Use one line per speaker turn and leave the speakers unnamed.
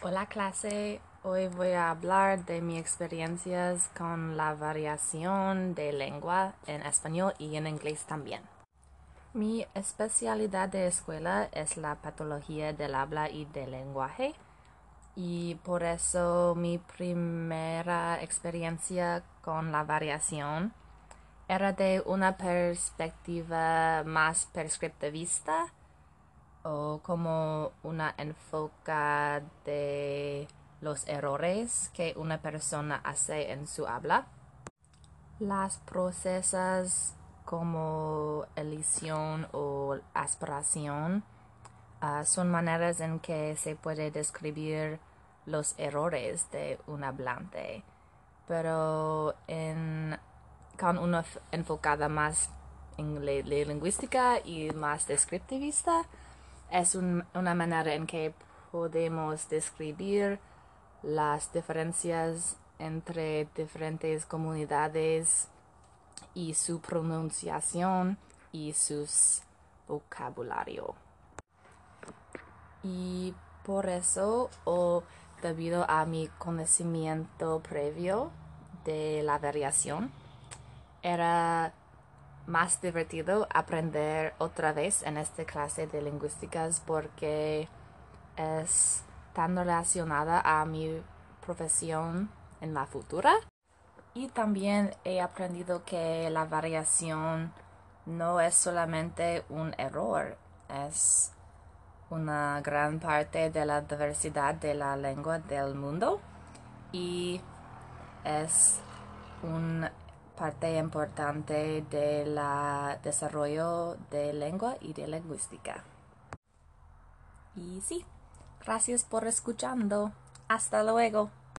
Hola clase, hoy voy a hablar de mis experiencias con la variación de lengua en español y en inglés también. Mi especialidad de escuela es la patología del habla y del lenguaje y por eso mi primera experiencia con la variación era de una perspectiva más prescriptivista o como una enfoca de los errores que una persona hace en su habla. Las procesas como elisión o aspiración ah, son maneras en que se puede describir los errores de un hablante, pero con una enfocada más en lingüística y más descriptivista, es una manera en que podemos describir las diferencias entre diferentes comunidades y su pronunciación y su vocabulario. Y por eso, o debido a mi conocimiento previo de la variación, era más divertido aprender otra vez en esta clase de lingüísticas porque es tan relacionada a mi profesión en la futura. Y también he aprendido que la variación no es solamente un error, es una gran parte de la diversidad de la lengua del mundo y es un parte importante del desarrollo de lengua y de lingüística. Y sí, gracias por escuchando. Hasta luego.